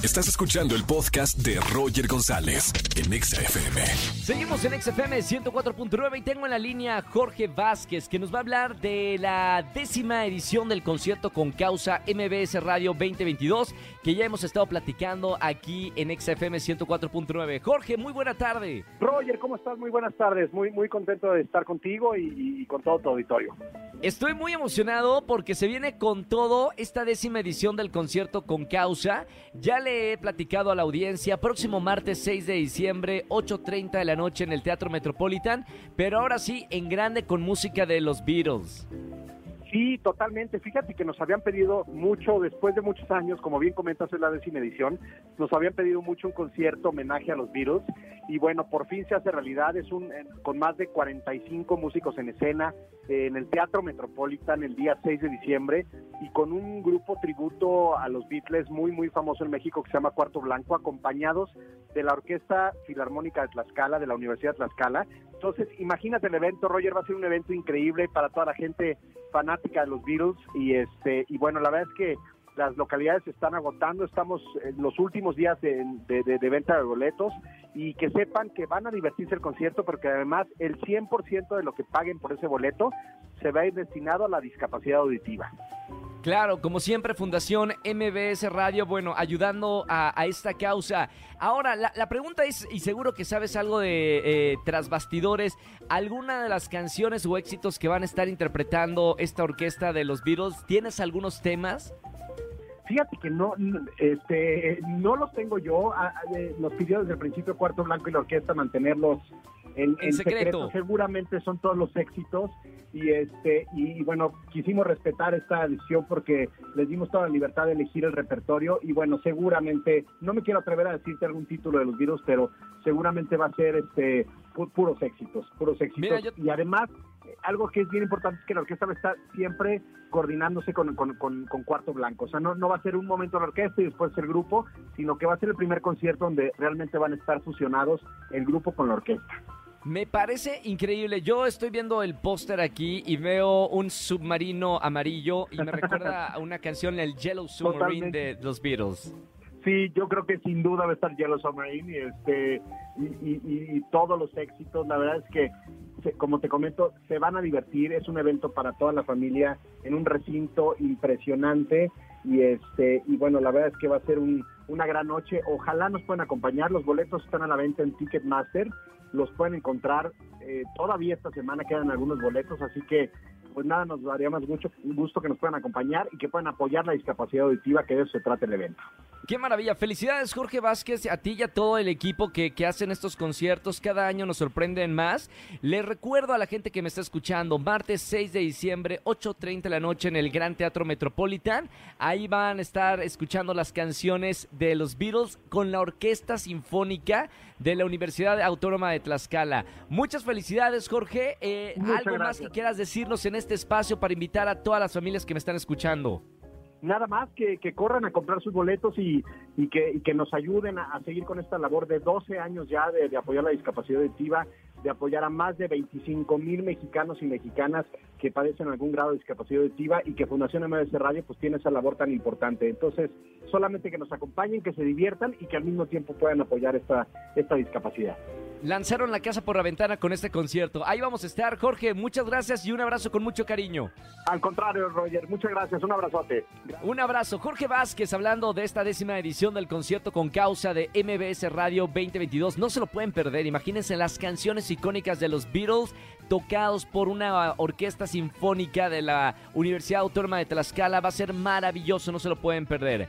Estás escuchando el podcast de Roger González en XFM. Seguimos en XFM 104.9 y tengo en la línea Jorge Vázquez que nos va a hablar de la décima edición del concierto con causa MBS Radio 2022 que ya hemos estado platicando aquí en XFM 104.9. Jorge, muy buena tarde. Roger, ¿cómo estás? Muy buenas tardes. Muy, muy contento de estar contigo y, y con todo tu auditorio. Estoy muy emocionado porque se viene con todo esta décima edición del concierto con causa. Ya le he platicado a la audiencia, próximo martes 6 de diciembre, 8.30 de la noche en el Teatro Metropolitan, pero ahora sí, en grande con música de los Beatles. Sí, totalmente. Fíjate que nos habían pedido mucho, después de muchos años, como bien comentas, es la décima edición, nos habían pedido mucho un concierto homenaje a los Beatles y bueno, por fin se hace realidad, es un con más de 45 músicos en escena en el Teatro Metropolitan el día 6 de diciembre y con un grupo tributo a los Beatles muy muy famoso en México que se llama Cuarto Blanco, acompañados de la Orquesta Filarmónica de Tlaxcala, de la Universidad de Tlaxcala. Entonces, imagínate el evento, Roger, va a ser un evento increíble para toda la gente fanática de los Beatles. Y este y bueno, la verdad es que las localidades se están agotando, estamos en los últimos días de, venta de boletos. Y que sepan que van a divertirse el concierto porque además el 100% de lo que paguen por ese boleto se va a ir destinado a la discapacidad auditiva. Claro, como siempre, Fundación MBS Radio, bueno, ayudando a, esta causa. Ahora, la, pregunta es, y seguro que sabes algo de eh, tras ¿alguna de las canciones o éxitos que van a estar interpretando esta orquesta de los Beatles, ¿tienes algunos temas? Fíjate que no, este, no los tengo yo. Nos pidió desde el principio Cuarto Blanco y la orquesta mantenerlos en, secreto. Seguramente son todos los éxitos y este y, bueno quisimos respetar esta decisión porque les dimos toda la libertad de elegir el repertorio y bueno seguramente no me quiero atrever a decirte algún título de los virus pero seguramente va a ser este puros éxitos puros éxitos y además algo que es bien importante es que la orquesta va a estar siempre coordinándose con, Cuarto Blanco. O sea, no, no va a ser un momento la orquesta y después el grupo, sino que va a ser el primer concierto donde realmente van a estar fusionados el grupo con la orquesta. Me parece increíble. Yo estoy viendo el póster aquí y veo un submarino amarillo y me recuerda a una canción, el Yellow Submarine de los Beatles. Sí, yo creo que sin duda va a estar Yellow Submarine y, este, y todos los éxitos. La verdad es que como te comento, se van a divertir, es un evento para toda la familia en un recinto impresionante y este y bueno, la verdad es que va a ser una gran noche. Ojalá nos puedan acompañar, los boletos están a la venta en Ticketmaster, los pueden encontrar eh, todavía esta semana quedan algunos boletos, así que pues nada, nos daría más mucho gusto que nos puedan acompañar y que puedan apoyar la discapacidad auditiva, que de eso se trata el evento. Qué maravilla. Felicidades, Jorge Vázquez, a ti y a todo el equipo que, que hacen estos conciertos. Cada año nos sorprenden más. Les recuerdo a la gente que me está escuchando, martes 6 de diciembre, 8.30 de la noche en el Gran Teatro Metropolitan. Ahí van a estar escuchando las canciones de los Beatles con la Orquesta Sinfónica de la Universidad Autónoma de Tlaxcala. Muchas felicidades, Jorge. Eh, ¿Algo más que quieras decirnos en este espacio para invitar a todas las familias que me están escuchando? Nada más que, que, corran a comprar sus boletos y, y, que, y que, nos ayuden a, seguir con esta labor de 12 años ya de, apoyar la discapacidad auditiva, de apoyar a más de 25 mil mexicanos y mexicanas que padecen algún grado de discapacidad auditiva y que Fundación MBS Radio pues tiene esa labor tan importante. Entonces, solamente que nos acompañen, que se diviertan y que al mismo tiempo puedan apoyar esta, esta discapacidad lanzaron la casa por la ventana con este concierto. Ahí vamos a estar, Jorge. Muchas gracias y un abrazo con mucho cariño. Al contrario, Roger, muchas gracias. Un abrazote. Un abrazo. Jorge Vázquez hablando de esta décima edición del concierto con causa de MBS Radio 2022. No se lo pueden perder. Imagínense las canciones icónicas de los Beatles tocados por una orquesta sinfónica de la Universidad Autónoma de Tlaxcala. Va a ser maravilloso. No se lo pueden perder.